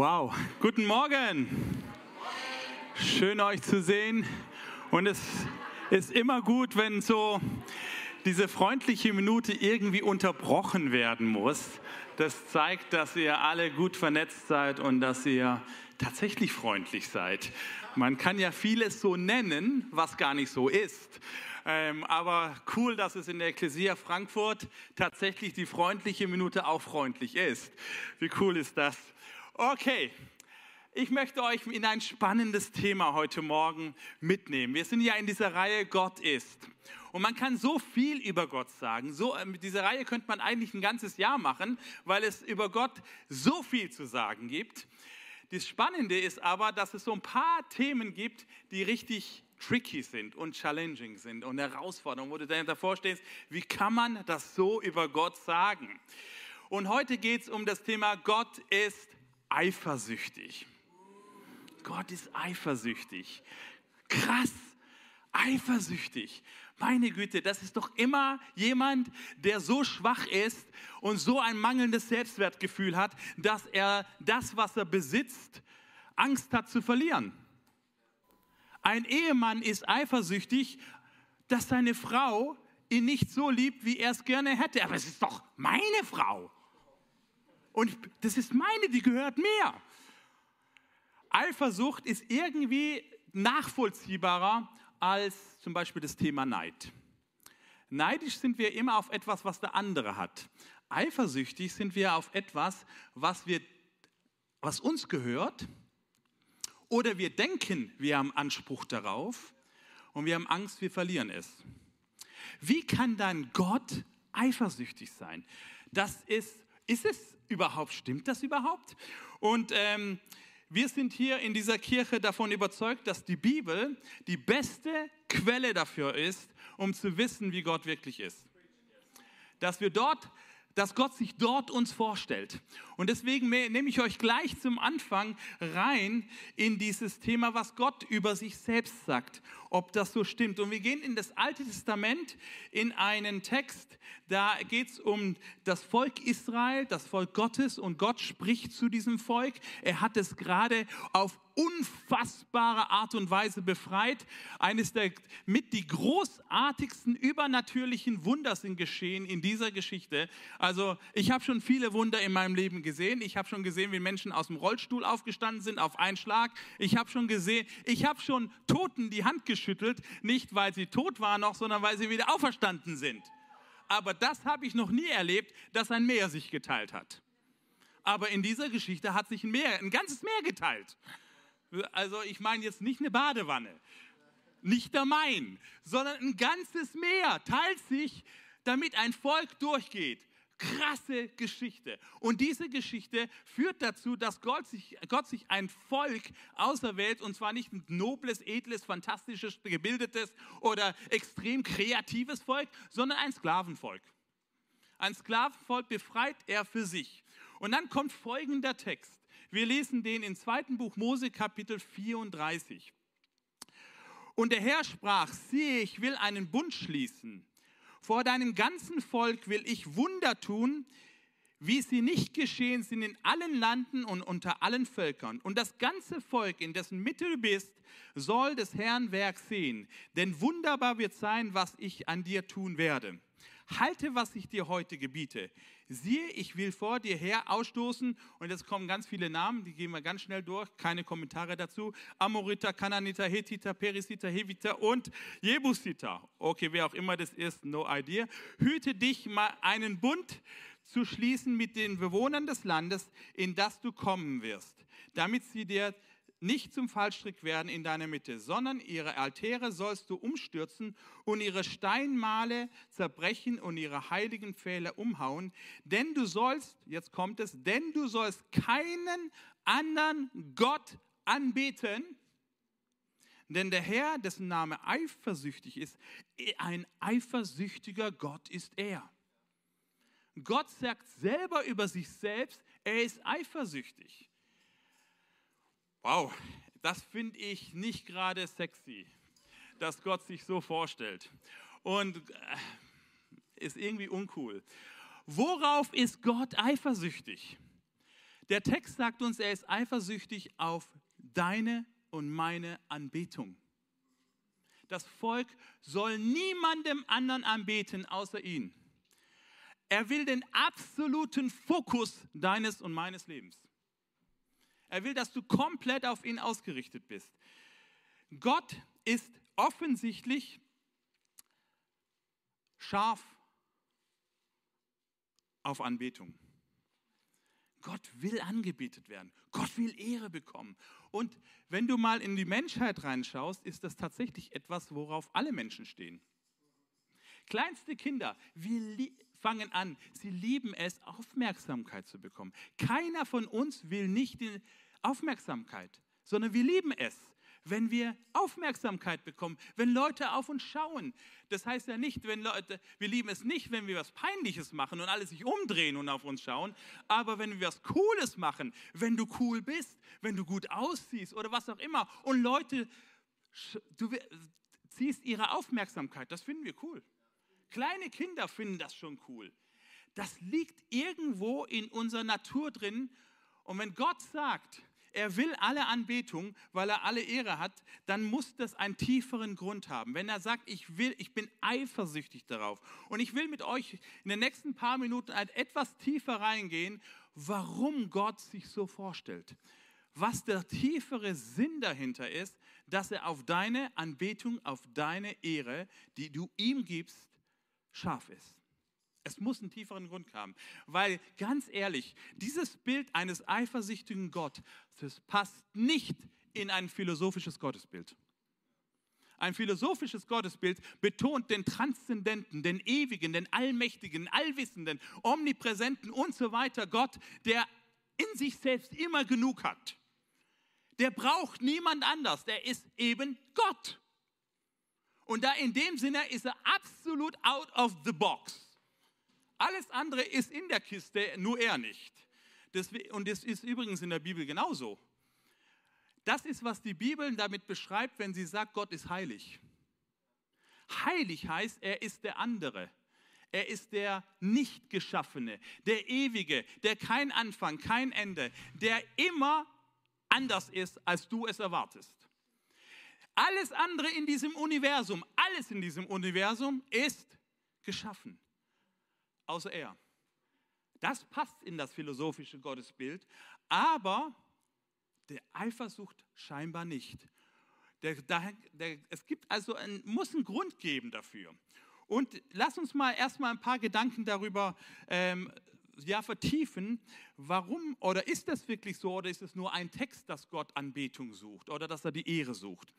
Wow, guten Morgen. Schön euch zu sehen. Und es ist immer gut, wenn so diese freundliche Minute irgendwie unterbrochen werden muss. Das zeigt, dass ihr alle gut vernetzt seid und dass ihr tatsächlich freundlich seid. Man kann ja vieles so nennen, was gar nicht so ist. Ähm, aber cool, dass es in der Ecclesia Frankfurt tatsächlich die freundliche Minute auch freundlich ist. Wie cool ist das? Okay, ich möchte euch in ein spannendes Thema heute Morgen mitnehmen. Wir sind ja in dieser Reihe Gott ist. Und man kann so viel über Gott sagen. So, äh, mit dieser Reihe könnte man eigentlich ein ganzes Jahr machen, weil es über Gott so viel zu sagen gibt. Das Spannende ist aber, dass es so ein paar Themen gibt, die richtig tricky sind und challenging sind und Herausforderungen, wo du davor stehst, wie kann man das so über Gott sagen? Und heute geht es um das Thema Gott ist eifersüchtig. Gott ist eifersüchtig. Krass, eifersüchtig. Meine Güte, das ist doch immer jemand, der so schwach ist und so ein mangelndes Selbstwertgefühl hat, dass er das, was er besitzt, Angst hat zu verlieren. Ein Ehemann ist eifersüchtig, dass seine Frau ihn nicht so liebt, wie er es gerne hätte. Aber es ist doch meine Frau. Und das ist meine, die gehört mir. Eifersucht ist irgendwie nachvollziehbarer als zum Beispiel das Thema Neid. Neidisch sind wir immer auf etwas, was der andere hat. Eifersüchtig sind wir auf etwas, was, wir, was uns gehört oder wir denken, wir haben Anspruch darauf und wir haben Angst, wir verlieren es. Wie kann dann Gott eifersüchtig sein? Das ist, ist es überhaupt, stimmt das überhaupt? Und ähm, wir sind hier in dieser Kirche davon überzeugt, dass die Bibel die beste Quelle dafür ist, um zu wissen, wie Gott wirklich ist. Dass wir dort dass Gott sich dort uns vorstellt. Und deswegen nehme ich euch gleich zum Anfang rein in dieses Thema, was Gott über sich selbst sagt, ob das so stimmt. Und wir gehen in das Alte Testament in einen Text, da geht es um das Volk Israel, das Volk Gottes und Gott spricht zu diesem Volk. Er hat es gerade auf unfassbare Art und Weise befreit. Eines der mit die großartigsten übernatürlichen Wunder sind geschehen in dieser Geschichte. Also ich habe schon viele Wunder in meinem Leben gesehen. Ich habe schon gesehen, wie Menschen aus dem Rollstuhl aufgestanden sind auf einen Schlag. Ich habe schon gesehen, ich habe schon Toten die Hand geschüttelt, nicht weil sie tot waren noch, sondern weil sie wieder auferstanden sind. Aber das habe ich noch nie erlebt, dass ein Meer sich geteilt hat. Aber in dieser Geschichte hat sich ein Meer, ein ganzes Meer geteilt. Also ich meine jetzt nicht eine Badewanne, nicht der Main, sondern ein ganzes Meer teilt sich, damit ein Volk durchgeht. Krasse Geschichte. Und diese Geschichte führt dazu, dass Gott sich, Gott sich ein Volk auserwählt, und zwar nicht ein nobles, edles, fantastisches, gebildetes oder extrem kreatives Volk, sondern ein Sklavenvolk. Ein Sklavenvolk befreit er für sich. Und dann kommt folgender Text. Wir lesen den im zweiten Buch Mose Kapitel 34. Und der Herr sprach, siehe, ich will einen Bund schließen. Vor deinem ganzen Volk will ich Wunder tun, wie sie nicht geschehen sind in allen Landen und unter allen Völkern. Und das ganze Volk, in dessen Mitte du bist, soll des Herrn Werk sehen. Denn wunderbar wird sein, was ich an dir tun werde. Halte, was ich dir heute gebiete siehe, ich will vor dir her ausstoßen, und jetzt kommen ganz viele Namen, die gehen wir ganz schnell durch, keine Kommentare dazu, Amoriter, Kananiter, Hethiter, Perisiter, Heviter und Jebusiter. Okay, wer auch immer das ist, no idea. Hüte dich mal einen Bund zu schließen mit den Bewohnern des Landes, in das du kommen wirst, damit sie dir nicht zum Fallstrick werden in deiner Mitte, sondern ihre Altäre sollst du umstürzen und ihre Steinmale zerbrechen und ihre heiligen Pfähle umhauen. Denn du sollst, jetzt kommt es, denn du sollst keinen anderen Gott anbeten. Denn der Herr, dessen Name eifersüchtig ist, ein eifersüchtiger Gott ist er. Gott sagt selber über sich selbst, er ist eifersüchtig. Wow, das finde ich nicht gerade sexy, dass Gott sich so vorstellt. Und äh, ist irgendwie uncool. Worauf ist Gott eifersüchtig? Der Text sagt uns, er ist eifersüchtig auf deine und meine Anbetung. Das Volk soll niemandem anderen anbeten außer ihn. Er will den absoluten Fokus deines und meines Lebens. Er will, dass du komplett auf ihn ausgerichtet bist. Gott ist offensichtlich scharf auf Anbetung. Gott will angebetet werden. Gott will Ehre bekommen. Und wenn du mal in die Menschheit reinschaust, ist das tatsächlich etwas, worauf alle Menschen stehen. Kleinste Kinder, wir fangen an, sie lieben es, Aufmerksamkeit zu bekommen. Keiner von uns will nicht die Aufmerksamkeit, sondern wir lieben es wenn wir Aufmerksamkeit bekommen, wenn Leute auf uns schauen. Das heißt ja nicht, wenn Leute, wir lieben es nicht, wenn wir was Peinliches machen und alle sich umdrehen und auf uns schauen, aber wenn wir was Cooles machen, wenn du cool bist, wenn du gut aussiehst oder was auch immer und Leute, du ziehst ihre Aufmerksamkeit, das finden wir cool. Kleine Kinder finden das schon cool. Das liegt irgendwo in unserer Natur drin. Und wenn Gott sagt, er will alle Anbetung, weil er alle Ehre hat, dann muss das einen tieferen Grund haben. Wenn er sagt, ich will, ich bin eifersüchtig darauf und ich will mit euch in den nächsten paar Minuten etwas tiefer reingehen, warum Gott sich so vorstellt. Was der tiefere Sinn dahinter ist, dass er auf deine Anbetung, auf deine Ehre, die du ihm gibst, scharf ist. Es muss einen tieferen Grund haben. Weil ganz ehrlich, dieses Bild eines eifersüchtigen Gottes passt nicht in ein philosophisches Gottesbild. Ein philosophisches Gottesbild betont den Transzendenten, den Ewigen, den Allmächtigen, Allwissenden, Omnipräsenten und so weiter Gott, der in sich selbst immer genug hat. Der braucht niemand anders, der ist eben Gott. Und da in dem Sinne ist er absolut out of the box. Alles andere ist in der Kiste, nur er nicht. und das ist übrigens in der Bibel genauso. Das ist, was die Bibel damit beschreibt, wenn sie sagt, Gott ist heilig. Heilig heißt, er ist der andere. Er ist der Nicht-Geschaffene, der Ewige, der kein Anfang, kein Ende, der immer anders ist, als du es erwartest. Alles andere in diesem Universum, alles in diesem Universum ist geschaffen außer er. Das passt in das philosophische Gottesbild, aber der Eifersucht scheinbar nicht. Der, der, der, es gibt also ein, muss einen Grund geben dafür. Und lass uns mal erstmal ein paar Gedanken darüber ähm, ja, vertiefen, warum oder ist das wirklich so oder ist es nur ein Text, dass Gott Anbetung sucht oder dass er die Ehre sucht?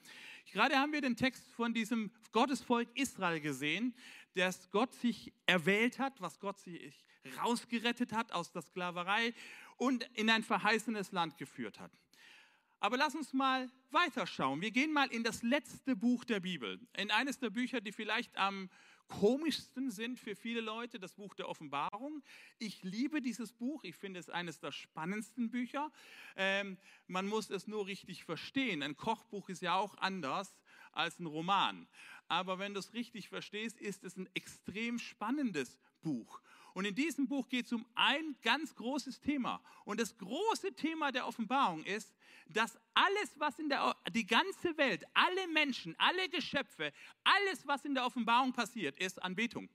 Gerade haben wir den Text von diesem Gottesvolk Israel gesehen, dass Gott sich erwählt hat, was Gott sich rausgerettet hat aus der Sklaverei und in ein verheißenes Land geführt hat. Aber lass uns mal weiterschauen. Wir gehen mal in das letzte Buch der Bibel, in eines der Bücher, die vielleicht am komischsten sind für viele Leute, das Buch der Offenbarung. Ich liebe dieses Buch, ich finde es eines der spannendsten Bücher. Ähm, man muss es nur richtig verstehen. Ein Kochbuch ist ja auch anders als ein Roman. Aber wenn du es richtig verstehst, ist es ein extrem spannendes Buch. Und in diesem Buch geht es um ein ganz großes Thema. Und das große Thema der Offenbarung ist, dass alles, was in der, die ganze Welt, alle Menschen, alle Geschöpfe, alles, was in der Offenbarung passiert, ist Anbetung.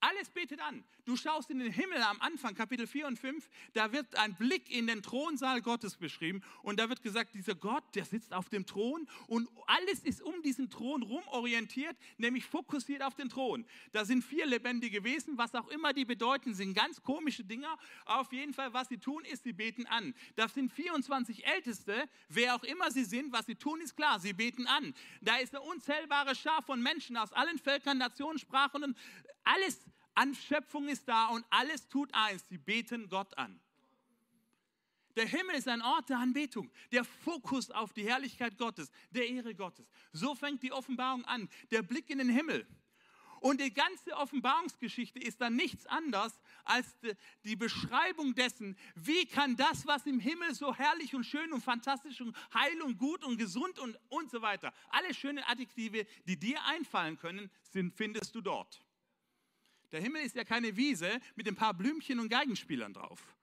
Alles betet an. Du schaust in den Himmel am Anfang, Kapitel 4 und 5, da wird ein Blick in den Thronsaal Gottes beschrieben und da wird gesagt, dieser Gott, der sitzt auf dem Thron und alles ist um diesen Thron rum orientiert, nämlich fokussiert auf den Thron. Da sind vier lebendige Wesen, was auch immer die bedeuten, sind ganz komische Dinger. Auf jeden Fall, was sie tun, ist, sie beten an. Da sind 24 Älteste, wer auch immer sie sind, was sie tun, ist klar, sie beten an. Da ist eine unzählbare Schar von Menschen aus allen Völkern, Nationen, Sprachen und alles an Schöpfung ist da und alles tut eins, sie beten Gott an. Der Himmel ist ein Ort der Anbetung, der Fokus auf die Herrlichkeit Gottes, der Ehre Gottes. So fängt die Offenbarung an, der Blick in den Himmel. Und die ganze Offenbarungsgeschichte ist dann nichts anderes als die Beschreibung dessen, wie kann das, was im Himmel so herrlich und schön und fantastisch und heil und gut und gesund und, und so weiter, alle schönen Adjektive, die dir einfallen können, sind, findest du dort. Der Himmel ist ja keine Wiese mit ein paar Blümchen und Geigenspielern drauf.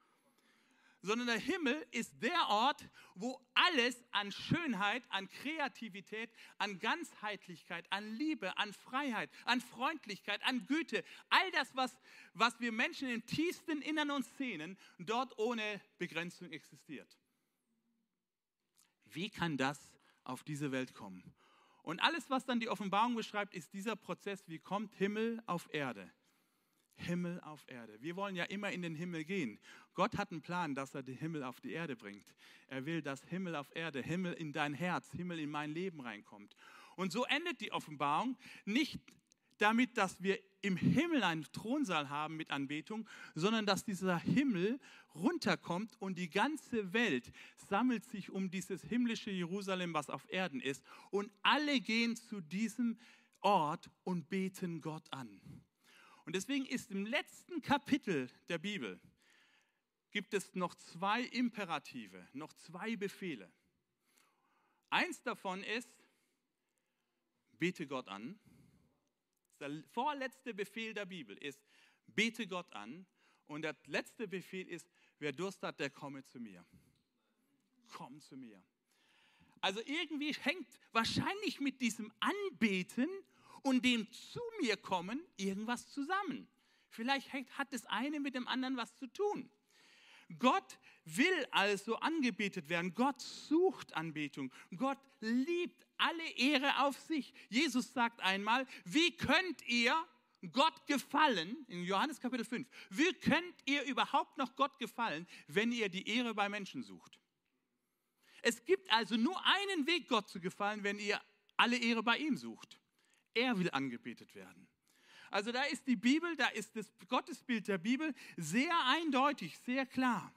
sondern der Himmel ist der Ort, wo alles an Schönheit, an Kreativität, an Ganzheitlichkeit, an Liebe, an Freiheit, an Freundlichkeit, an Güte, all das, was, was wir Menschen im tiefsten Innern uns sehnen, dort ohne Begrenzung existiert. Wie kann das auf diese Welt kommen? Und alles, was dann die Offenbarung beschreibt, ist dieser Prozess, wie kommt Himmel auf Erde. Himmel auf Erde. Wir wollen ja immer in den Himmel gehen. Gott hat einen Plan, dass er den Himmel auf die Erde bringt. Er will, dass Himmel auf Erde, Himmel in dein Herz, Himmel in mein Leben reinkommt. Und so endet die Offenbarung nicht damit, dass wir im Himmel einen Thronsaal haben mit Anbetung, sondern dass dieser Himmel runterkommt und die ganze Welt sammelt sich um dieses himmlische Jerusalem, was auf Erden ist. Und alle gehen zu diesem Ort und beten Gott an. Und deswegen ist im letzten Kapitel der Bibel gibt es noch zwei Imperative, noch zwei Befehle. Eins davon ist, bete Gott an. Der vorletzte Befehl der Bibel ist, bete Gott an. Und der letzte Befehl ist, wer Durst hat, der komme zu mir. Komm zu mir. Also irgendwie hängt wahrscheinlich mit diesem Anbeten und dem zu mir kommen irgendwas zusammen. Vielleicht hat das eine mit dem anderen was zu tun. Gott will also angebetet werden. Gott sucht Anbetung. Gott liebt alle Ehre auf sich. Jesus sagt einmal, wie könnt ihr Gott gefallen, in Johannes Kapitel 5, wie könnt ihr überhaupt noch Gott gefallen, wenn ihr die Ehre bei Menschen sucht? Es gibt also nur einen Weg, Gott zu gefallen, wenn ihr alle Ehre bei ihm sucht. Er will angebetet werden. Also da ist die Bibel, da ist das Gottesbild der Bibel sehr eindeutig, sehr klar.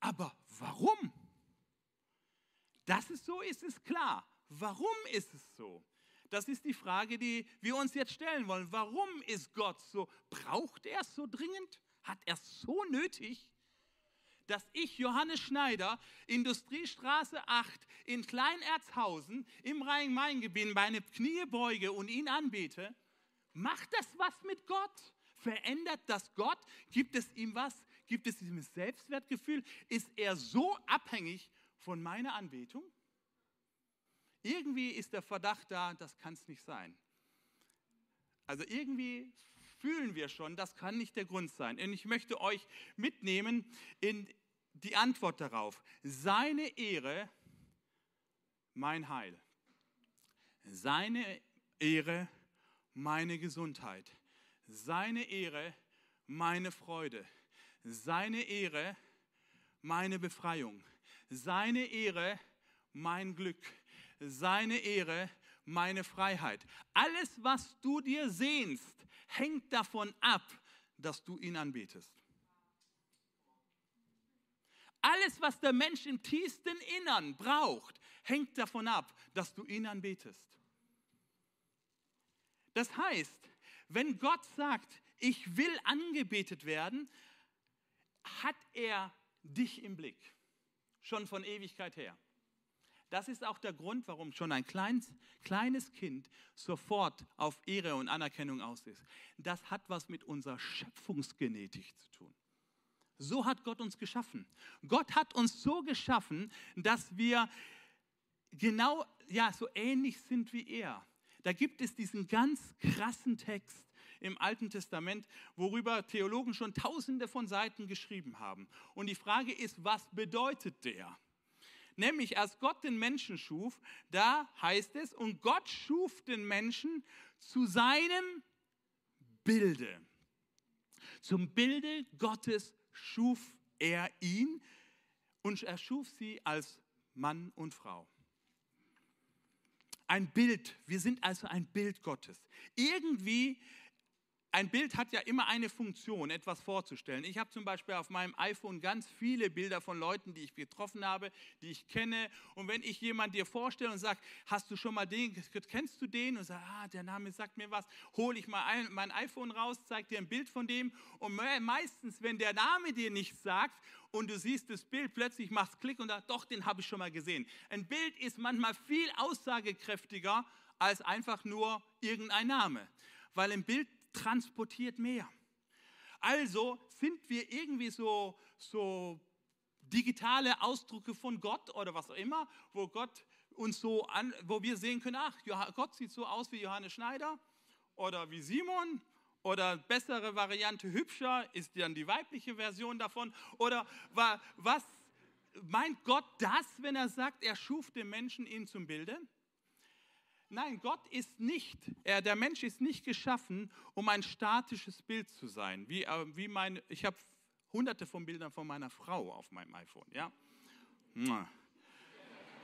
Aber warum? Dass es so ist, ist klar. Warum ist es so? Das ist die Frage, die wir uns jetzt stellen wollen. Warum ist Gott so? Braucht er es so dringend? Hat er es so nötig? Dass ich, Johannes Schneider, Industriestraße 8 in Kleinerzhausen im Rhein-Main-Gebiet meine Knie beuge und ihn anbete, macht das was mit Gott? Verändert das Gott? Gibt es ihm was? Gibt es ihm Selbstwertgefühl? Ist er so abhängig von meiner Anbetung? Irgendwie ist der Verdacht da, das kann es nicht sein. Also irgendwie fühlen wir schon, das kann nicht der Grund sein. Und ich möchte euch mitnehmen in, die Antwort darauf. Seine Ehre, mein Heil. Seine Ehre, meine Gesundheit. Seine Ehre, meine Freude. Seine Ehre, meine Befreiung. Seine Ehre, mein Glück. Seine Ehre, meine Freiheit. Alles, was du dir sehnst, hängt davon ab, dass du ihn anbetest. Alles, was der Mensch im tiefsten Innern braucht, hängt davon ab, dass du ihn anbetest. Das heißt, wenn Gott sagt, ich will angebetet werden, hat er dich im Blick, schon von Ewigkeit her. Das ist auch der Grund, warum schon ein kleines, kleines Kind sofort auf Ehre und Anerkennung aus ist. Das hat was mit unserer Schöpfungsgenetik zu tun. So hat Gott uns geschaffen. Gott hat uns so geschaffen, dass wir genau, ja, so ähnlich sind wie er. Da gibt es diesen ganz krassen Text im Alten Testament, worüber Theologen schon tausende von Seiten geschrieben haben. Und die Frage ist, was bedeutet der? Nämlich, als Gott den Menschen schuf, da heißt es, und Gott schuf den Menschen zu seinem Bilde. Zum Bilde Gottes schuf er ihn und er schuf sie als Mann und Frau. Ein Bild, wir sind also ein Bild Gottes. Irgendwie ein Bild hat ja immer eine Funktion, etwas vorzustellen. Ich habe zum Beispiel auf meinem iPhone ganz viele Bilder von Leuten, die ich getroffen habe, die ich kenne. Und wenn ich jemand dir vorstelle und sage, hast du schon mal den, kennst du den? Und sage, ah, der Name sagt mir was, hole ich mal ein, mein iPhone raus, zeige dir ein Bild von dem. Und meistens, wenn der Name dir nichts sagt und du siehst das Bild, plötzlich machst Klick und sagst, doch, den habe ich schon mal gesehen. Ein Bild ist manchmal viel aussagekräftiger als einfach nur irgendein Name. Weil ein Bild transportiert mehr. Also sind wir irgendwie so, so digitale Ausdrücke von Gott oder was auch immer, wo Gott uns so an, wo wir sehen können, ach, Gott sieht so aus wie Johannes Schneider oder wie Simon oder bessere Variante hübscher ist dann die weibliche Version davon oder was meint Gott das, wenn er sagt, er schuf den Menschen ihn zum Bilde? Nein, Gott ist nicht, er, der Mensch ist nicht geschaffen, um ein statisches Bild zu sein. Wie, äh, wie mein, ich habe hunderte von Bildern von meiner Frau auf meinem iPhone. Ja?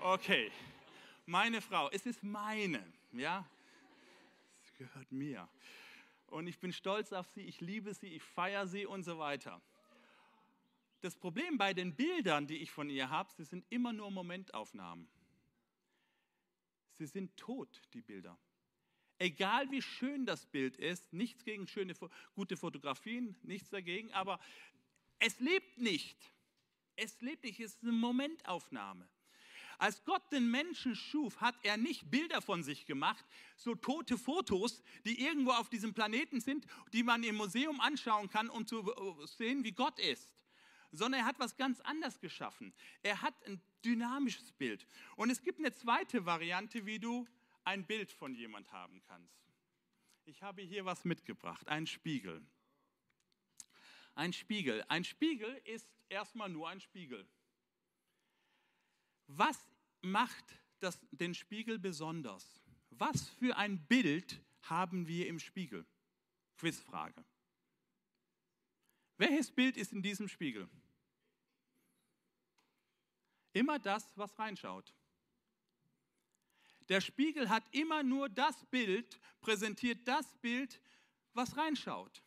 Okay, meine Frau, es ist meine, ja, es gehört mir. Und ich bin stolz auf sie, ich liebe sie, ich feiere sie und so weiter. Das Problem bei den Bildern, die ich von ihr habe, sie sind immer nur Momentaufnahmen. Sie sind tot, die Bilder. Egal wie schön das Bild ist, nichts gegen schöne, gute Fotografien, nichts dagegen, aber es lebt nicht. Es lebt nicht, es ist eine Momentaufnahme. Als Gott den Menschen schuf, hat er nicht Bilder von sich gemacht, so tote Fotos, die irgendwo auf diesem Planeten sind, die man im Museum anschauen kann, um zu sehen, wie Gott ist. Sondern er hat was ganz anderes geschaffen. Er hat ein dynamisches Bild. Und es gibt eine zweite Variante, wie du ein Bild von jemand haben kannst. Ich habe hier was mitgebracht, einen Spiegel. Ein Spiegel. Ein Spiegel ist erstmal nur ein Spiegel. Was macht das, den Spiegel besonders? Was für ein Bild haben wir im Spiegel? Quizfrage. Welches Bild ist in diesem Spiegel? Immer das, was reinschaut. Der Spiegel hat immer nur das Bild, präsentiert das Bild, was reinschaut.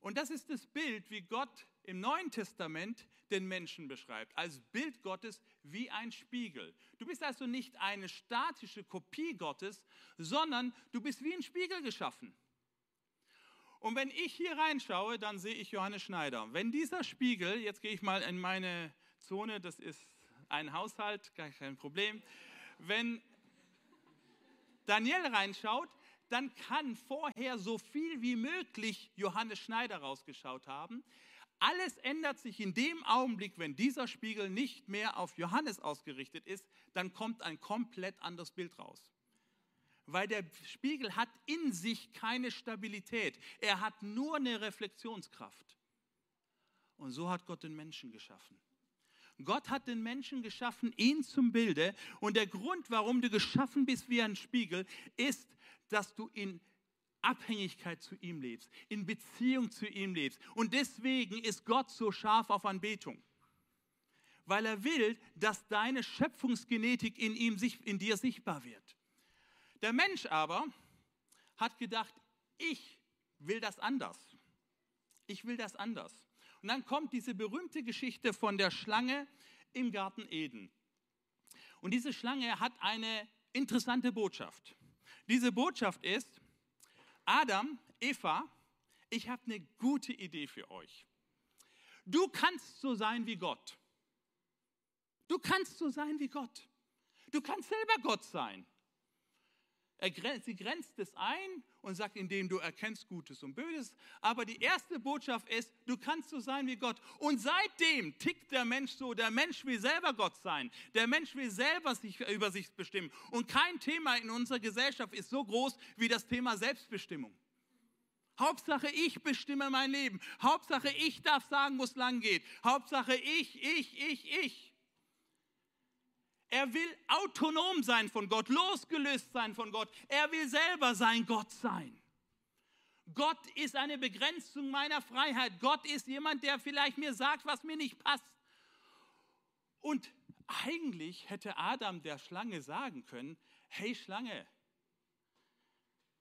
Und das ist das Bild, wie Gott im Neuen Testament den Menschen beschreibt, als Bild Gottes wie ein Spiegel. Du bist also nicht eine statische Kopie Gottes, sondern du bist wie ein Spiegel geschaffen. Und wenn ich hier reinschaue, dann sehe ich Johannes Schneider. Wenn dieser Spiegel, jetzt gehe ich mal in meine Zone, das ist ein Haushalt, gar kein Problem. Wenn Daniel reinschaut, dann kann vorher so viel wie möglich Johannes Schneider rausgeschaut haben. Alles ändert sich in dem Augenblick, wenn dieser Spiegel nicht mehr auf Johannes ausgerichtet ist, dann kommt ein komplett anderes Bild raus. Weil der Spiegel hat in sich keine Stabilität. Er hat nur eine Reflexionskraft. Und so hat Gott den Menschen geschaffen. Gott hat den Menschen geschaffen, ihn zum Bilde. Und der Grund, warum du geschaffen bist wie ein Spiegel, ist, dass du in Abhängigkeit zu ihm lebst, in Beziehung zu ihm lebst. Und deswegen ist Gott so scharf auf Anbetung. Weil er will, dass deine Schöpfungsgenetik in, ihm, in dir sichtbar wird. Der Mensch aber hat gedacht, ich will das anders. Ich will das anders. Und dann kommt diese berühmte Geschichte von der Schlange im Garten Eden. Und diese Schlange hat eine interessante Botschaft. Diese Botschaft ist, Adam, Eva, ich habe eine gute Idee für euch. Du kannst so sein wie Gott. Du kannst so sein wie Gott. Du kannst selber Gott sein. Sie grenzt es ein und sagt, indem du erkennst Gutes und Böses. Aber die erste Botschaft ist, du kannst so sein wie Gott. Und seitdem tickt der Mensch so. Der Mensch will selber Gott sein. Der Mensch will selber sich über sich bestimmen. Und kein Thema in unserer Gesellschaft ist so groß wie das Thema Selbstbestimmung. Hauptsache ich bestimme mein Leben. Hauptsache ich darf sagen, wo es lang geht. Hauptsache ich, ich, ich, ich. Er will autonom sein von Gott, losgelöst sein von Gott. Er will selber sein Gott sein. Gott ist eine Begrenzung meiner Freiheit. Gott ist jemand, der vielleicht mir sagt, was mir nicht passt. Und eigentlich hätte Adam der Schlange sagen können, hey Schlange,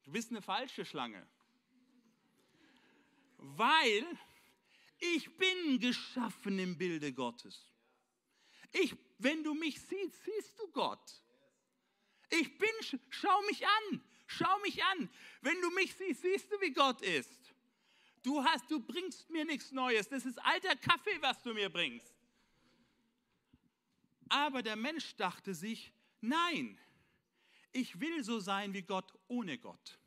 du bist eine falsche Schlange. Weil ich bin geschaffen im Bilde Gottes. Ich wenn du mich siehst, siehst du Gott. Ich bin, schau mich an, schau mich an. Wenn du mich siehst, siehst du, wie Gott ist. Du hast, du bringst mir nichts Neues. Das ist alter Kaffee, was du mir bringst. Aber der Mensch dachte sich, nein, ich will so sein wie Gott ohne Gott.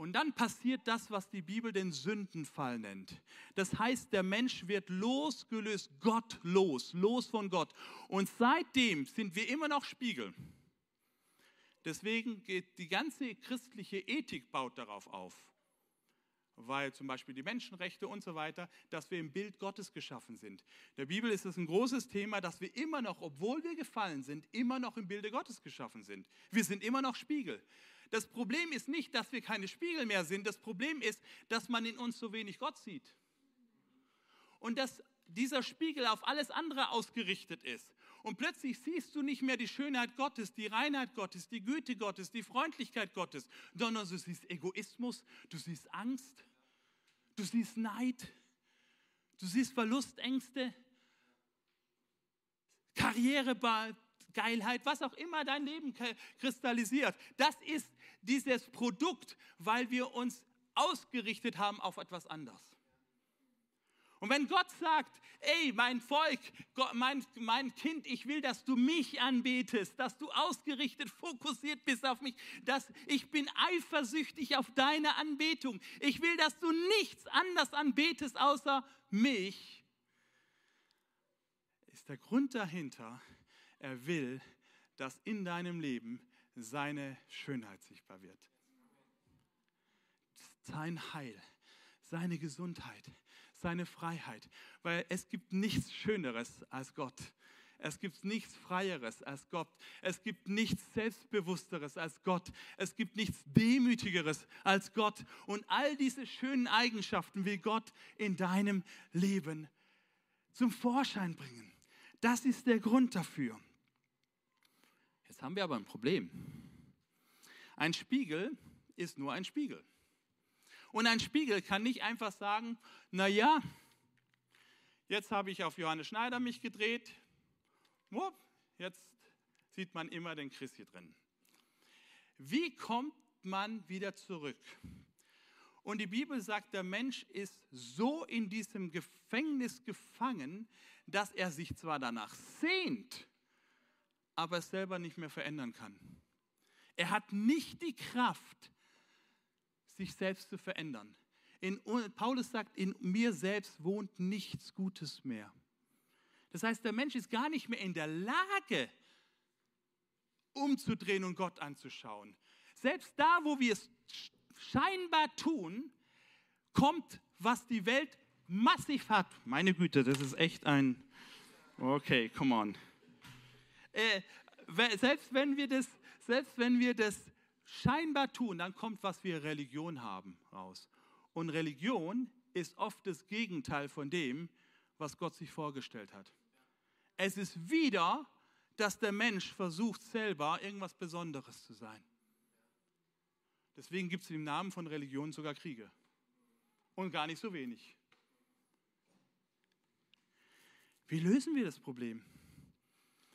Und dann passiert das, was die Bibel den Sündenfall nennt. Das heißt, der Mensch wird losgelöst, Gott los, los von Gott. Und seitdem sind wir immer noch Spiegel. Deswegen geht die ganze christliche Ethik baut darauf auf. Weil zum Beispiel die Menschenrechte und so weiter, dass wir im Bild Gottes geschaffen sind. In der Bibel ist es ein großes Thema, dass wir immer noch, obwohl wir gefallen sind, immer noch im Bilde Gottes geschaffen sind. Wir sind immer noch Spiegel. Das Problem ist nicht, dass wir keine Spiegel mehr sind. Das Problem ist, dass man in uns so wenig Gott sieht. Und dass dieser Spiegel auf alles andere ausgerichtet ist. Und plötzlich siehst du nicht mehr die Schönheit Gottes, die Reinheit Gottes, die Güte Gottes, die Freundlichkeit Gottes, sondern du siehst Egoismus, du siehst Angst, du siehst Neid, du siehst Verlustängste, Karrieregeilheit, was auch immer dein Leben kristallisiert. Das ist dieses Produkt, weil wir uns ausgerichtet haben auf etwas anderes. Und wenn Gott sagt, ey, mein Volk, mein, mein Kind, ich will, dass du mich anbetest, dass du ausgerichtet, fokussiert bist auf mich, dass ich bin eifersüchtig auf deine Anbetung. Ich will, dass du nichts anders anbetest außer mich. Ist der Grund dahinter, er will, dass in deinem Leben seine Schönheit sichtbar wird. Sein Heil, seine Gesundheit, seine Freiheit. Weil es gibt nichts Schöneres als Gott. Es gibt nichts Freieres als Gott. Es gibt nichts Selbstbewussteres als Gott. Es gibt nichts Demütigeres als Gott. Und all diese schönen Eigenschaften will Gott in deinem Leben zum Vorschein bringen. Das ist der Grund dafür. Jetzt haben wir aber ein Problem. Ein Spiegel ist nur ein Spiegel. Und ein Spiegel kann nicht einfach sagen, na ja, jetzt habe ich auf Johannes Schneider mich gedreht, jetzt sieht man immer den Chris hier drin. Wie kommt man wieder zurück? Und die Bibel sagt, der Mensch ist so in diesem Gefängnis gefangen, dass er sich zwar danach sehnt, aber es selber nicht mehr verändern kann. Er hat nicht die Kraft, sich selbst zu verändern. In, Paulus sagt, in mir selbst wohnt nichts Gutes mehr. Das heißt, der Mensch ist gar nicht mehr in der Lage, umzudrehen und Gott anzuschauen. Selbst da, wo wir es scheinbar tun, kommt, was die Welt massiv hat. Meine Güte, das ist echt ein... Okay, come on. Äh, selbst, wenn wir das, selbst wenn wir das scheinbar tun, dann kommt, was wir Religion haben, raus. Und Religion ist oft das Gegenteil von dem, was Gott sich vorgestellt hat. Es ist wieder, dass der Mensch versucht, selber irgendwas Besonderes zu sein. Deswegen gibt es im Namen von Religion sogar Kriege. Und gar nicht so wenig. Wie lösen wir das Problem?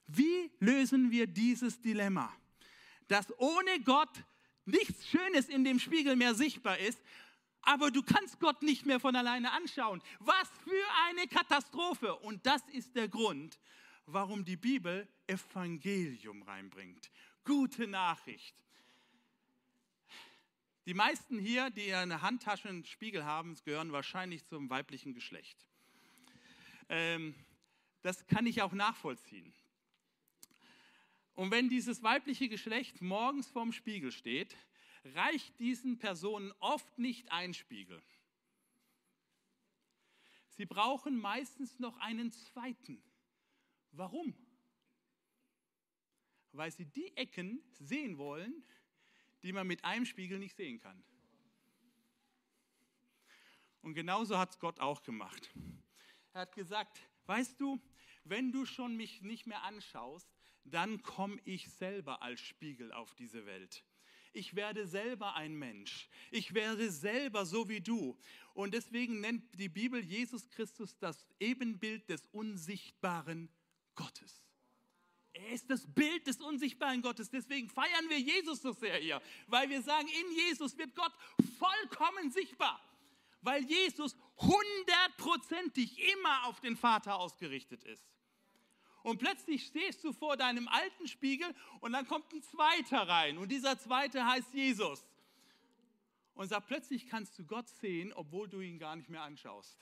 Wie lösen wir dieses Dilemma, dass ohne Gott nichts Schönes in dem Spiegel mehr sichtbar ist, aber du kannst Gott nicht mehr von alleine anschauen. Was für eine Katastrophe! Und das ist der Grund, warum die Bibel Evangelium reinbringt. Gute Nachricht. Die meisten hier, die in der Handtasche einen Spiegel haben, gehören wahrscheinlich zum weiblichen Geschlecht. Ähm, das kann ich auch nachvollziehen. Und wenn dieses weibliche Geschlecht morgens vorm Spiegel steht, reicht diesen Personen oft nicht ein Spiegel. Sie brauchen meistens noch einen zweiten. Warum? Weil sie die Ecken sehen wollen, die man mit einem Spiegel nicht sehen kann. Und genauso hat es Gott auch gemacht. Er hat gesagt, weißt du, wenn du schon mich nicht mehr anschaust, dann komme ich selber als Spiegel auf diese Welt. Ich werde selber ein Mensch. Ich werde selber so wie du. Und deswegen nennt die Bibel Jesus Christus das Ebenbild des unsichtbaren Gottes. Er ist das Bild des unsichtbaren Gottes. Deswegen feiern wir Jesus so sehr hier, weil wir sagen, in Jesus wird Gott vollkommen sichtbar, weil Jesus hundertprozentig immer auf den Vater ausgerichtet ist und plötzlich stehst du vor deinem alten Spiegel und dann kommt ein zweiter rein und dieser zweite heißt Jesus. und sagt, plötzlich kannst du Gott sehen, obwohl du ihn gar nicht mehr anschaust.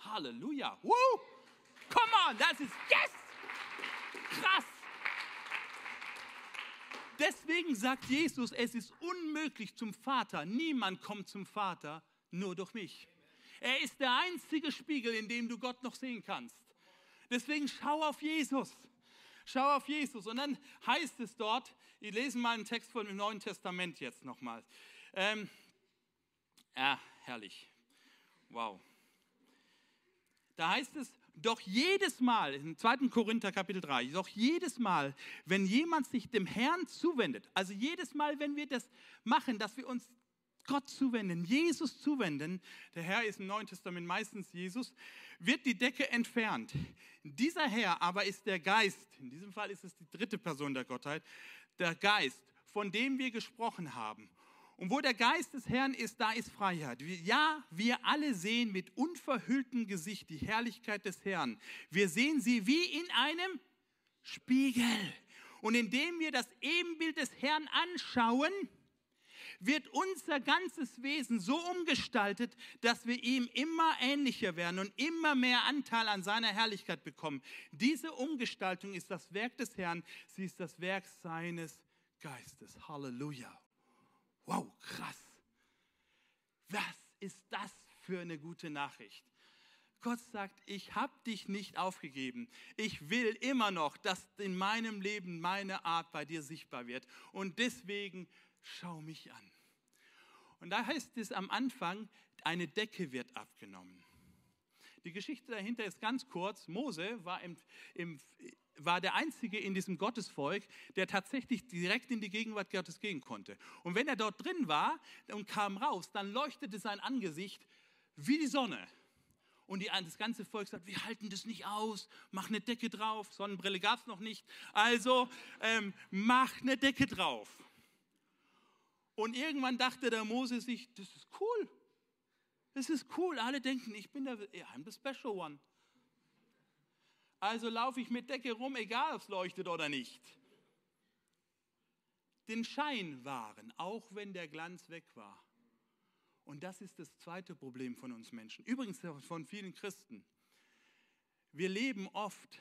Halleluja. Woo! Come on, das ist yes! Krass! Deswegen sagt Jesus, es ist unmöglich zum Vater. Niemand kommt zum Vater, nur durch mich. Er ist der einzige Spiegel, in dem du Gott noch sehen kannst. Deswegen schau auf Jesus. Schau auf Jesus. Und dann heißt es dort, ich lese mal einen Text von dem Neuen Testament jetzt nochmal. Ähm, ja, herrlich. Wow. Da heißt es, doch jedes Mal, im 2. Korinther Kapitel 3, doch jedes Mal, wenn jemand sich dem Herrn zuwendet, also jedes Mal, wenn wir das machen, dass wir uns Gott zuwenden, Jesus zuwenden, der Herr ist im Neuen Testament meistens Jesus, wird die Decke entfernt. Dieser Herr aber ist der Geist, in diesem Fall ist es die dritte Person der Gottheit, der Geist, von dem wir gesprochen haben. Und wo der Geist des Herrn ist, da ist Freiheit. Ja, wir alle sehen mit unverhülltem Gesicht die Herrlichkeit des Herrn. Wir sehen sie wie in einem Spiegel. Und indem wir das Ebenbild des Herrn anschauen, wird unser ganzes Wesen so umgestaltet, dass wir ihm immer ähnlicher werden und immer mehr Anteil an seiner Herrlichkeit bekommen. Diese Umgestaltung ist das Werk des Herrn, sie ist das Werk seines Geistes. Halleluja. Wow, krass. Was ist das für eine gute Nachricht? Gott sagt, ich habe dich nicht aufgegeben. Ich will immer noch, dass in meinem Leben meine Art bei dir sichtbar wird. Und deswegen schau mich an. Und da heißt es am Anfang, eine Decke wird abgenommen. Die Geschichte dahinter ist ganz kurz. Mose war im, im, war der Einzige in diesem Gottesvolk, der tatsächlich direkt in die Gegenwart Gottes gehen konnte. Und wenn er dort drin war und kam raus, dann leuchtete sein Angesicht wie die Sonne. Und die, das ganze Volk sagt, wir halten das nicht aus, mach eine Decke drauf. Sonnenbrille gab es noch nicht. Also ähm, mach eine Decke drauf. Und irgendwann dachte der Mose sich, das ist cool. Das ist cool. Alle denken, ich bin der, I'm the special one. Also laufe ich mit Decke rum, egal ob es leuchtet oder nicht. Den Schein wahren, auch wenn der Glanz weg war. Und das ist das zweite Problem von uns Menschen. Übrigens von vielen Christen. Wir leben oft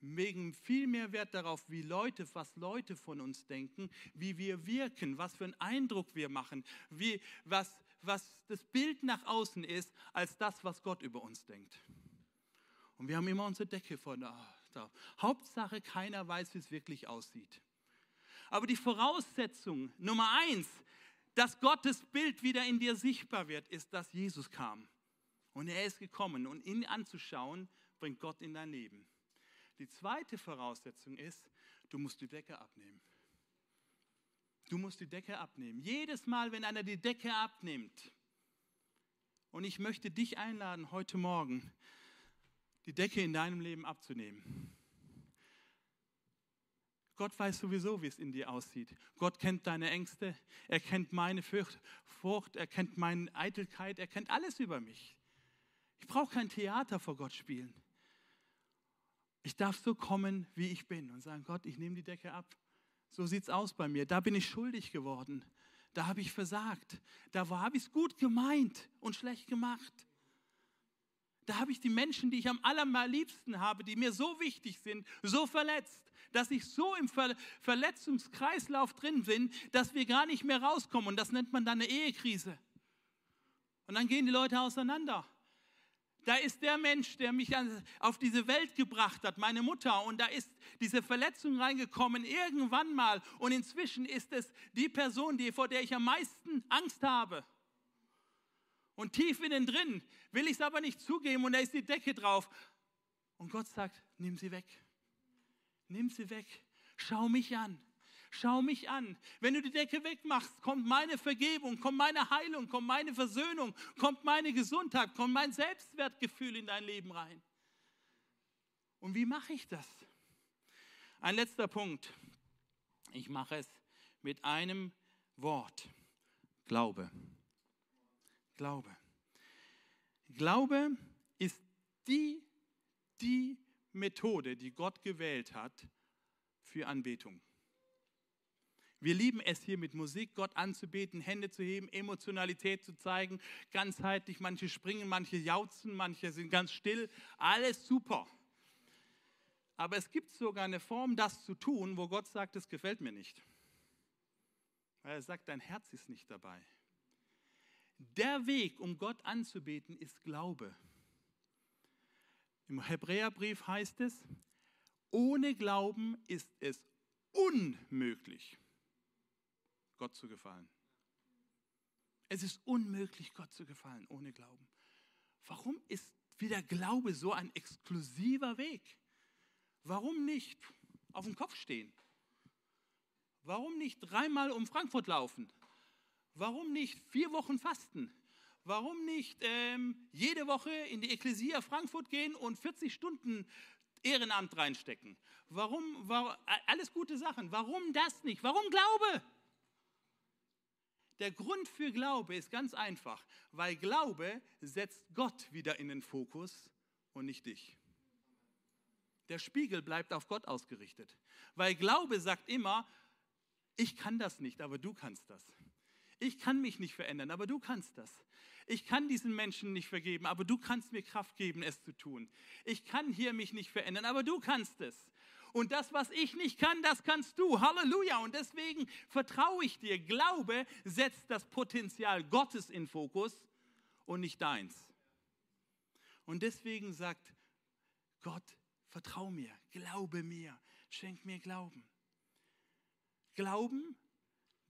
wegen viel mehr Wert darauf, wie Leute, was Leute von uns denken, wie wir wirken, was für einen Eindruck wir machen, wie, was, was das Bild nach außen ist, als das, was Gott über uns denkt. Und wir haben immer unsere Decke vor da. Hauptsache, keiner weiß, wie es wirklich aussieht. Aber die Voraussetzung Nummer eins, dass Gottes Bild wieder in dir sichtbar wird, ist, dass Jesus kam. Und er ist gekommen. Und ihn anzuschauen, bringt Gott in dein Leben. Die zweite Voraussetzung ist, du musst die Decke abnehmen. Du musst die Decke abnehmen. Jedes Mal, wenn einer die Decke abnimmt, und ich möchte dich einladen, heute Morgen die Decke in deinem Leben abzunehmen. Gott weiß sowieso, wie es in dir aussieht. Gott kennt deine Ängste, er kennt meine Furcht, er kennt meine Eitelkeit, er kennt alles über mich. Ich brauche kein Theater vor Gott spielen. Ich darf so kommen, wie ich bin und sagen, Gott, ich nehme die Decke ab. So sieht es aus bei mir. Da bin ich schuldig geworden. Da habe ich versagt. Da habe ich es gut gemeint und schlecht gemacht da habe ich die Menschen, die ich am allerliebsten habe, die mir so wichtig sind, so verletzt, dass ich so im Ver Verletzungskreislauf drin bin, dass wir gar nicht mehr rauskommen. Und das nennt man dann eine Ehekrise. Und dann gehen die Leute auseinander. Da ist der Mensch, der mich auf diese Welt gebracht hat, meine Mutter. Und da ist diese Verletzung reingekommen irgendwann mal. Und inzwischen ist es die Person, die, vor der ich am meisten Angst habe. Und tief innen drin will ich es aber nicht zugeben und da ist die Decke drauf. Und Gott sagt, nimm sie weg. Nimm sie weg. Schau mich an. Schau mich an. Wenn du die Decke wegmachst, kommt meine Vergebung, kommt meine Heilung, kommt meine Versöhnung, kommt meine Gesundheit, kommt mein Selbstwertgefühl in dein Leben rein. Und wie mache ich das? Ein letzter Punkt. Ich mache es mit einem Wort. Glaube. Glaube. Glaube ist die, die Methode, die Gott gewählt hat für Anbetung. Wir lieben es hier mit Musik, Gott anzubeten, Hände zu heben, Emotionalität zu zeigen, ganzheitlich. Manche springen, manche jauzen, manche sind ganz still. Alles super. Aber es gibt sogar eine Form, das zu tun, wo Gott sagt, das gefällt mir nicht. Er sagt, dein Herz ist nicht dabei. Der Weg, um Gott anzubeten, ist Glaube. Im Hebräerbrief heißt es, ohne Glauben ist es unmöglich, Gott zu gefallen. Es ist unmöglich, Gott zu gefallen ohne Glauben. Warum ist wieder Glaube so ein exklusiver Weg? Warum nicht auf dem Kopf stehen? Warum nicht dreimal um Frankfurt laufen? Warum nicht vier Wochen fasten? Warum nicht ähm, jede Woche in die Ekklesia Frankfurt gehen und 40 Stunden Ehrenamt reinstecken? Warum, warum alles gute Sachen? Warum das nicht? Warum Glaube? Der Grund für Glaube ist ganz einfach, weil Glaube setzt Gott wieder in den Fokus und nicht dich. Der Spiegel bleibt auf Gott ausgerichtet, weil Glaube sagt immer, ich kann das nicht, aber du kannst das. Ich kann mich nicht verändern, aber du kannst das. Ich kann diesen Menschen nicht vergeben, aber du kannst mir Kraft geben, es zu tun. Ich kann hier mich nicht verändern, aber du kannst es. Und das, was ich nicht kann, das kannst du. Halleluja. Und deswegen vertraue ich dir. Glaube setzt das Potenzial Gottes in Fokus und nicht deins. Und deswegen sagt Gott, vertrau mir, glaube mir, schenk mir Glauben. Glauben,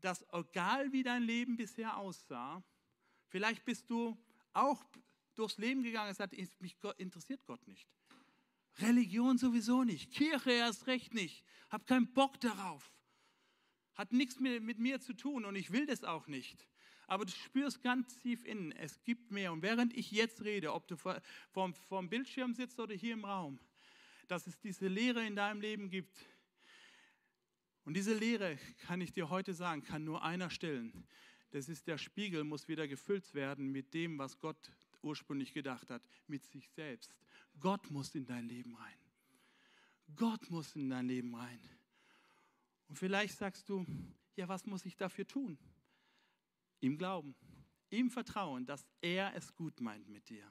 dass egal wie dein Leben bisher aussah, vielleicht bist du auch durchs Leben gegangen und gesagt, mich interessiert Gott nicht. Religion sowieso nicht, Kirche erst recht nicht, hab keinen Bock darauf. Hat nichts mehr mit mir zu tun und ich will das auch nicht. Aber du spürst ganz tief innen, es gibt mehr. Und während ich jetzt rede, ob du vor, vom, vom Bildschirm sitzt oder hier im Raum, dass es diese Lehre in deinem Leben gibt, und diese Lehre, kann ich dir heute sagen, kann nur einer stellen. Das ist der Spiegel, muss wieder gefüllt werden mit dem, was Gott ursprünglich gedacht hat, mit sich selbst. Gott muss in dein Leben rein. Gott muss in dein Leben rein. Und vielleicht sagst du, ja, was muss ich dafür tun? Ihm glauben, ihm vertrauen, dass er es gut meint mit dir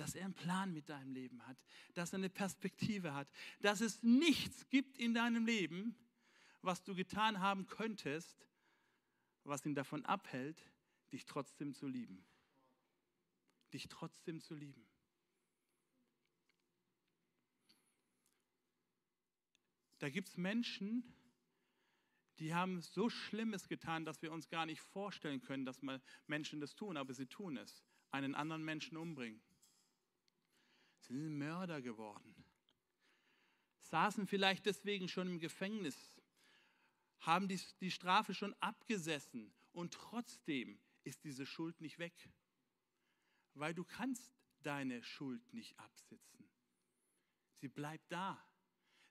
dass er einen Plan mit deinem Leben hat, dass er eine Perspektive hat, dass es nichts gibt in deinem Leben, was du getan haben könntest, was ihn davon abhält, dich trotzdem zu lieben. Dich trotzdem zu lieben. Da gibt es Menschen, die haben so Schlimmes getan, dass wir uns gar nicht vorstellen können, dass mal Menschen das tun, aber sie tun es. Einen anderen Menschen umbringen. Sie sind Mörder geworden. Saßen vielleicht deswegen schon im Gefängnis haben die, die Strafe schon abgesessen und trotzdem ist diese Schuld nicht weg, weil du kannst deine Schuld nicht absitzen. Sie bleibt da.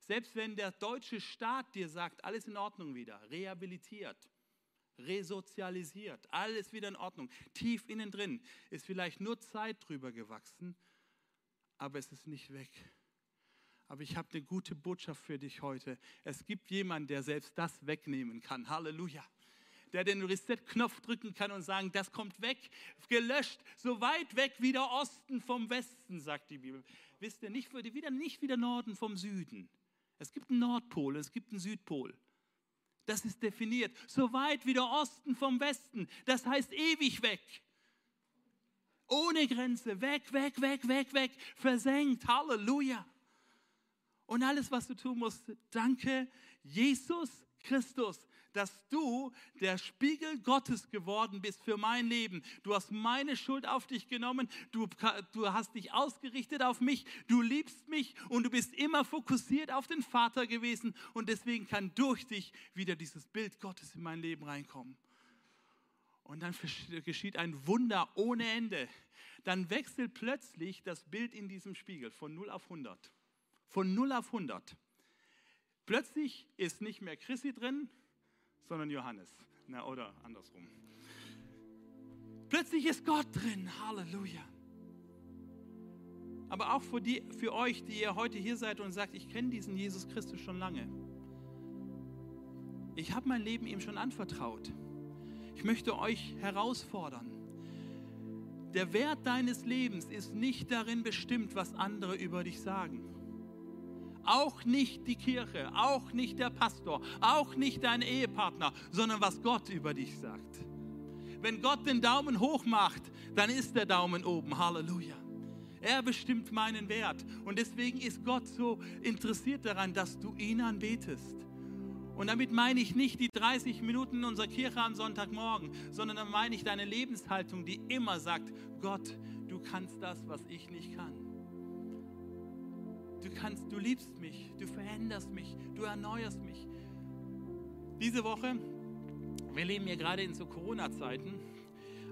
Selbst wenn der deutsche Staat dir sagt, alles in Ordnung wieder, rehabilitiert, resozialisiert, alles wieder in Ordnung, tief innen drin, ist vielleicht nur Zeit drüber gewachsen, aber es ist nicht weg. Aber ich habe eine gute Botschaft für dich heute. Es gibt jemanden, der selbst das wegnehmen kann. Halleluja. Der den Reset-Knopf drücken kann und sagen, das kommt weg, gelöscht, so weit weg wie der Osten vom Westen, sagt die Bibel. Wisst ihr, nicht wieder, nicht wieder Norden vom Süden. Es gibt einen Nordpol, es gibt einen Südpol. Das ist definiert. So weit wie der Osten vom Westen. Das heißt ewig weg. Ohne Grenze. Weg, weg, weg, weg, weg. Versenkt. Halleluja. Und alles, was du tun musst, danke Jesus Christus, dass du der Spiegel Gottes geworden bist für mein Leben. Du hast meine Schuld auf dich genommen, du, du hast dich ausgerichtet auf mich, du liebst mich und du bist immer fokussiert auf den Vater gewesen und deswegen kann durch dich wieder dieses Bild Gottes in mein Leben reinkommen. Und dann geschieht ein Wunder ohne Ende. Dann wechselt plötzlich das Bild in diesem Spiegel von 0 auf 100 von 0 auf 100. Plötzlich ist nicht mehr Chrissy drin, sondern Johannes. Na, oder andersrum. Plötzlich ist Gott drin. Halleluja. Aber auch für, die, für euch, die ihr heute hier seid und sagt, ich kenne diesen Jesus Christus schon lange. Ich habe mein Leben ihm schon anvertraut. Ich möchte euch herausfordern. Der Wert deines Lebens ist nicht darin bestimmt, was andere über dich sagen. Auch nicht die Kirche, auch nicht der Pastor, auch nicht dein Ehepartner, sondern was Gott über dich sagt. Wenn Gott den Daumen hoch macht, dann ist der Daumen oben. Halleluja. Er bestimmt meinen Wert. Und deswegen ist Gott so interessiert daran, dass du ihn anbetest. Und damit meine ich nicht die 30 Minuten in unserer Kirche am Sonntagmorgen, sondern dann meine ich deine Lebenshaltung, die immer sagt, Gott, du kannst das, was ich nicht kann. Du kannst, du liebst mich, du veränderst mich, du erneuerst mich. Diese Woche, wir leben ja gerade in so Corona-Zeiten,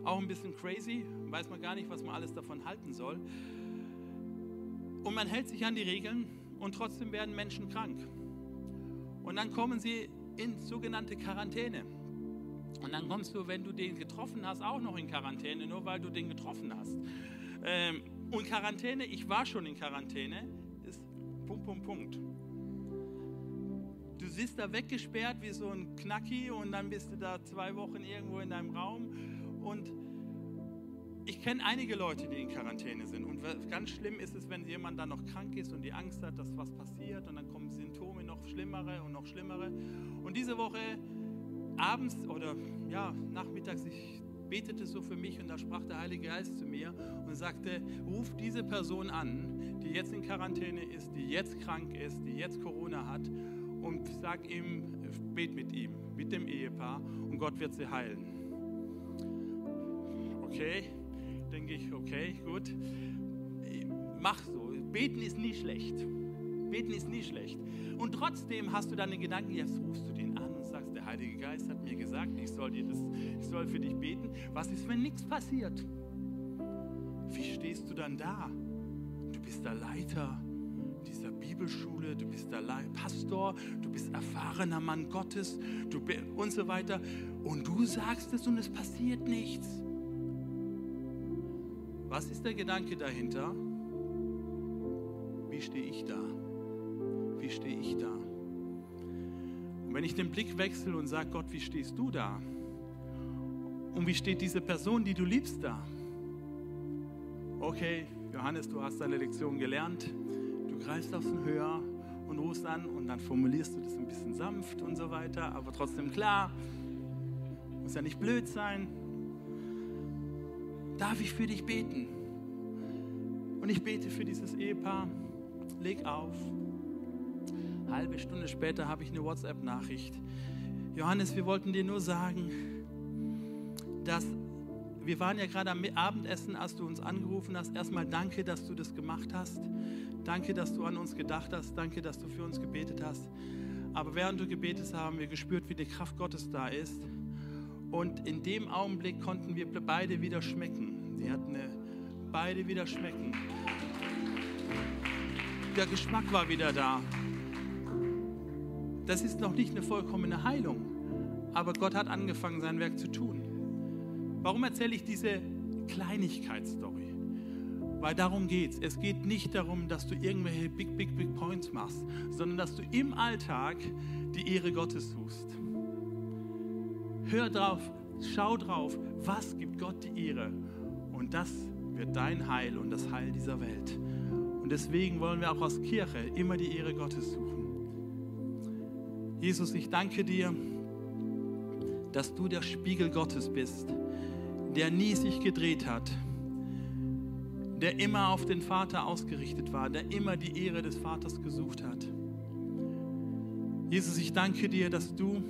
auch ein bisschen crazy, weiß man gar nicht, was man alles davon halten soll. Und man hält sich an die Regeln und trotzdem werden Menschen krank. Und dann kommen sie in sogenannte Quarantäne. Und dann kommst du, wenn du den getroffen hast, auch noch in Quarantäne, nur weil du den getroffen hast. Ähm, und Quarantäne, ich war schon in Quarantäne, Punkt, Punkt, Punkt. Du bist da weggesperrt wie so ein Knacki und dann bist du da zwei Wochen irgendwo in deinem Raum und ich kenne einige Leute, die in Quarantäne sind. Und ganz schlimm ist es, wenn jemand dann noch krank ist und die Angst hat, dass was passiert. Und dann kommen Symptome noch schlimmere und noch schlimmere. Und diese Woche abends oder ja, nachmittags, ich betete so für mich und da sprach der Heilige Geist zu mir und sagte, ruf diese Person an, die jetzt in Quarantäne ist, die jetzt krank ist, die jetzt Corona hat und sag ihm, bet mit ihm, mit dem Ehepaar und Gott wird sie heilen. Okay, denke ich, okay, gut, mach so. Beten ist nie schlecht. Beten ist nie schlecht. Und trotzdem hast du dann den Gedanken, jetzt rufst du Heilige Geist hat mir gesagt, ich soll, dir das, ich soll für dich beten. Was ist, wenn nichts passiert? Wie stehst du dann da? Du bist der Leiter dieser Bibelschule, du bist der Pastor, du bist erfahrener Mann Gottes du, und so weiter. Und du sagst es und es passiert nichts. Was ist der Gedanke dahinter? Wie stehe ich da? Wie stehe ich da? Wenn ich den Blick wechsle und sage, Gott, wie stehst du da? Und wie steht diese Person, die du liebst, da? Okay, Johannes, du hast deine Lektion gelernt. Du greifst aufs Höher und rufst an und dann formulierst du das ein bisschen sanft und so weiter, aber trotzdem klar. Muss ja nicht blöd sein darf ich für dich beten? Und ich bete für dieses Ehepaar. Leg auf. Halbe Stunde später habe ich eine WhatsApp-Nachricht. Johannes, wir wollten dir nur sagen, dass wir waren ja gerade am Abendessen, als du uns angerufen hast. Erstmal danke, dass du das gemacht hast. Danke, dass du an uns gedacht hast. Danke, dass du für uns gebetet hast. Aber während du gebetet hast, haben wir gespürt, wie die Kraft Gottes da ist. Und in dem Augenblick konnten wir beide wieder schmecken. Sie hatten eine, beide wieder schmecken. Der Geschmack war wieder da. Das ist noch nicht eine vollkommene Heilung, aber Gott hat angefangen, sein Werk zu tun. Warum erzähle ich diese Kleinigkeitsstory? Weil darum geht es. Es geht nicht darum, dass du irgendwelche Big, Big, Big Points machst, sondern dass du im Alltag die Ehre Gottes suchst. Hör drauf, schau drauf, was gibt Gott die Ehre. Und das wird dein Heil und das Heil dieser Welt. Und deswegen wollen wir auch aus Kirche immer die Ehre Gottes suchen. Jesus, ich danke dir, dass du der Spiegel Gottes bist, der nie sich gedreht hat, der immer auf den Vater ausgerichtet war, der immer die Ehre des Vaters gesucht hat. Jesus, ich danke dir, dass du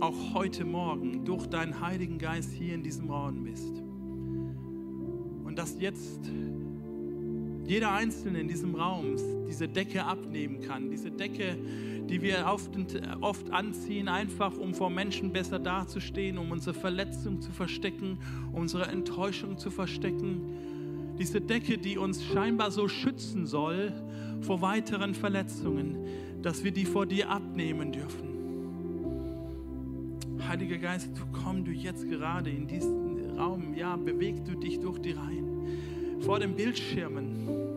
auch heute Morgen durch deinen Heiligen Geist hier in diesem Raum bist. Und dass jetzt jeder Einzelne in diesem Raum diese Decke abnehmen kann. Diese Decke, die wir oft, oft anziehen, einfach um vor Menschen besser dazustehen, um unsere Verletzung zu verstecken, unsere Enttäuschung zu verstecken. Diese Decke, die uns scheinbar so schützen soll vor weiteren Verletzungen, dass wir die vor dir abnehmen dürfen. Heiliger Geist, komm du jetzt gerade in diesen Raum, ja, beweg du dich durch die Reihen, vor den Bildschirmen.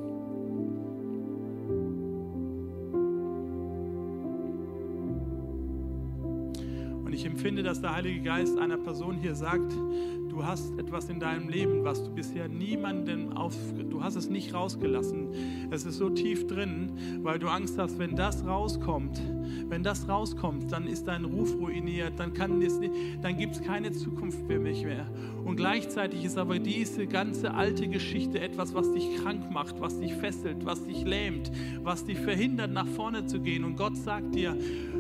Empfinde, dass der Heilige Geist einer Person hier sagt, du hast etwas in deinem Leben, was du bisher niemandem auf, du hast es nicht rausgelassen. Es ist so tief drin, weil du Angst hast, wenn das rauskommt, wenn das rauskommt, dann ist dein Ruf ruiniert, dann, dann gibt es keine Zukunft für mich mehr. Und gleichzeitig ist aber diese ganze alte Geschichte etwas, was dich krank macht, was dich fesselt, was dich lähmt, was dich verhindert, nach vorne zu gehen. Und Gott sagt dir,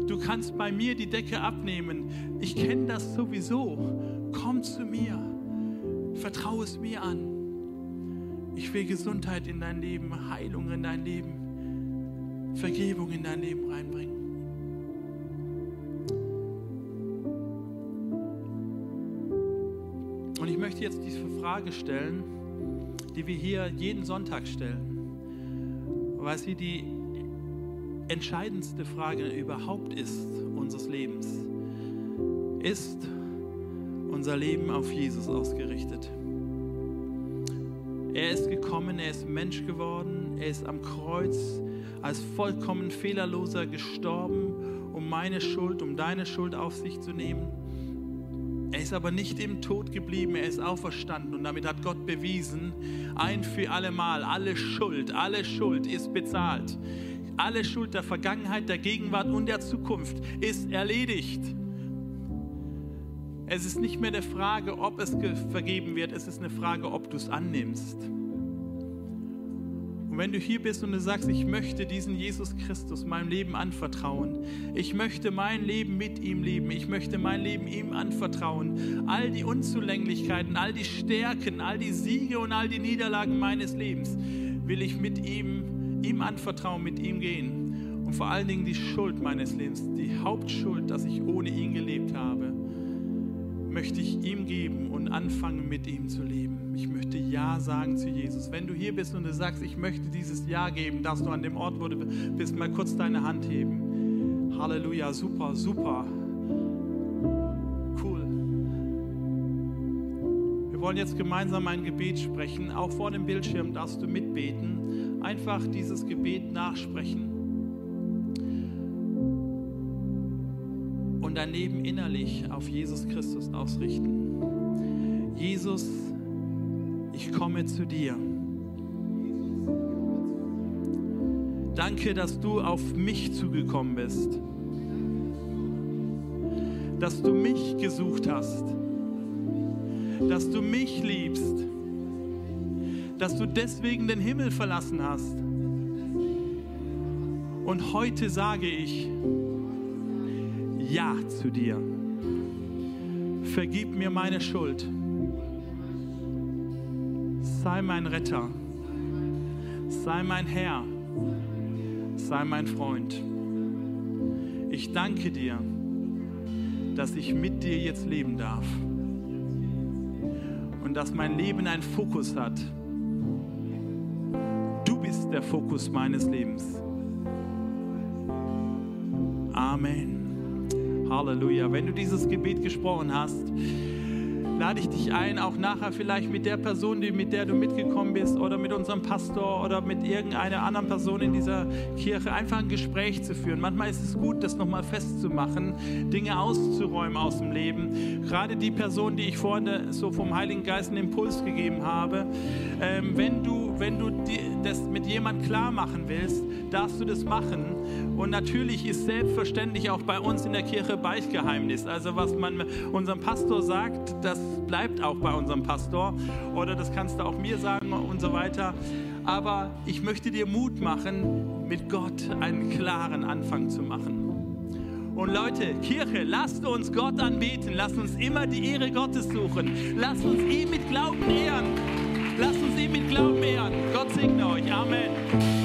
du kannst bei mir die Decke abnehmen. Ich kenne das sowieso. Komm zu mir. Vertraue es mir an. Ich will Gesundheit in dein Leben, Heilung in dein Leben, Vergebung in dein Leben reinbringen. Und ich möchte jetzt diese Frage stellen, die wir hier jeden Sonntag stellen, weil sie die entscheidendste Frage überhaupt ist unseres Lebens. Ist unser Leben auf Jesus ausgerichtet? Er ist gekommen, er ist Mensch geworden, er ist am Kreuz als vollkommen fehlerloser gestorben, um meine Schuld, um deine Schuld auf sich zu nehmen. Er ist aber nicht im Tod geblieben, er ist auferstanden und damit hat Gott bewiesen, ein für alle Mal, alle Schuld, alle Schuld ist bezahlt. Alle Schuld der Vergangenheit, der Gegenwart und der Zukunft ist erledigt. Es ist nicht mehr eine Frage, ob es vergeben wird, es ist eine Frage, ob du es annimmst. Und wenn du hier bist und du sagst, ich möchte diesen Jesus Christus meinem Leben anvertrauen, ich möchte mein Leben mit ihm leben, ich möchte mein Leben ihm anvertrauen, all die Unzulänglichkeiten, all die Stärken, all die Siege und all die Niederlagen meines Lebens will ich mit ihm ihm anvertrauen, mit ihm gehen. Und vor allen Dingen die Schuld meines Lebens, die Hauptschuld, dass ich ohne ihn gelebt habe, möchte ich ihm geben und anfangen, mit ihm zu leben. Ich möchte Ja sagen zu Jesus. Wenn du hier bist und du sagst, ich möchte dieses Ja geben, darfst du an dem Ort, wo du bist, mal kurz deine Hand heben. Halleluja, super, super. Cool. Wir wollen jetzt gemeinsam ein Gebet sprechen. Auch vor dem Bildschirm darfst du mitbeten einfach dieses Gebet nachsprechen und dein Leben innerlich auf Jesus Christus ausrichten. Jesus, ich komme zu dir. Danke, dass du auf mich zugekommen bist, dass du mich gesucht hast, dass du mich liebst dass du deswegen den Himmel verlassen hast. Und heute sage ich Ja zu dir. Vergib mir meine Schuld. Sei mein Retter. Sei mein Herr. Sei mein Freund. Ich danke dir, dass ich mit dir jetzt leben darf. Und dass mein Leben einen Fokus hat der Fokus meines Lebens. Amen. Halleluja. Wenn du dieses Gebet gesprochen hast, lade ich dich ein, auch nachher vielleicht mit der Person, die, mit der du mitgekommen bist oder mit unserem Pastor oder mit irgendeiner anderen Person in dieser Kirche einfach ein Gespräch zu führen. Manchmal ist es gut, das nochmal festzumachen, Dinge auszuräumen aus dem Leben. Gerade die Person, die ich vorhin so vom Heiligen Geist einen Impuls gegeben habe, ähm, wenn du, wenn du das mit jemand klar machen willst, darfst du das machen. Und natürlich ist selbstverständlich auch bei uns in der Kirche Beichtgeheimnis. Also was man unserem Pastor sagt, das bleibt auch bei unserem Pastor. Oder das kannst du auch mir sagen und so weiter. Aber ich möchte dir Mut machen, mit Gott einen klaren Anfang zu machen. Und Leute, Kirche, lasst uns Gott anbeten. Lasst uns immer die Ehre Gottes suchen. Lasst uns ihn mit Glauben ehren. Lasst uns ihn mit Glauben ehren. Gott segne euch. Amen.